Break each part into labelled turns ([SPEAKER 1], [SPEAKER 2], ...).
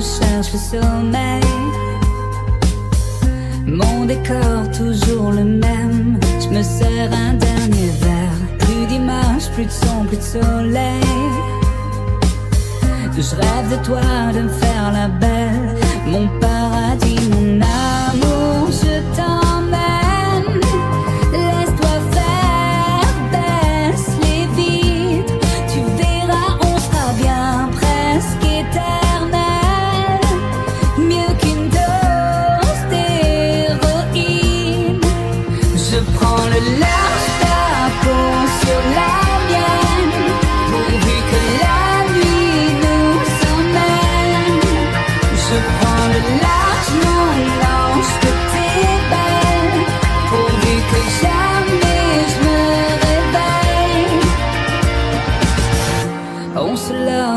[SPEAKER 1] cherche le sommeil. Mon décor toujours le même. Je me sers un dernier verre. Plus d'image, plus de son, plus de soleil. Je rêve de toi, de me faire la belle. Mon paradis, mon amour, je t'emmène. Laisse-toi faire, baisse les vitres. Tu verras, on sera bien presque éternel.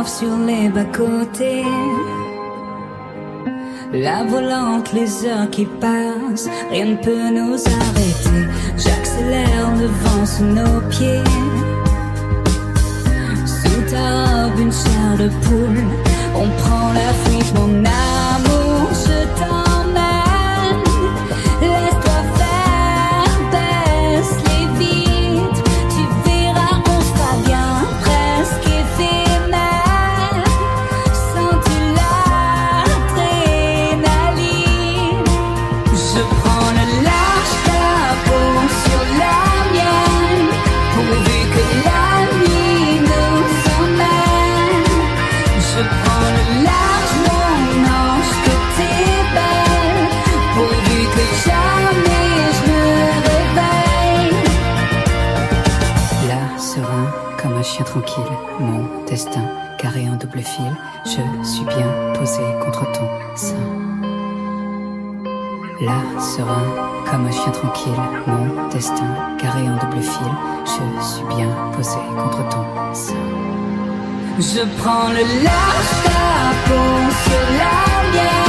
[SPEAKER 1] Sur les bas-côtés. La volante, les heures qui passent, rien ne peut nous arrêter. J'accélère le vent sous nos pieds. Sous ta robe, une chair de poule. On prend
[SPEAKER 2] comme un chien tranquille, mon destin carré en double fil, je suis bien posé contre ton sein. Là, serein, comme un chien tranquille, mon destin carré en double fil, je suis bien posé contre ton sein.
[SPEAKER 1] Je prends le large, ta sur la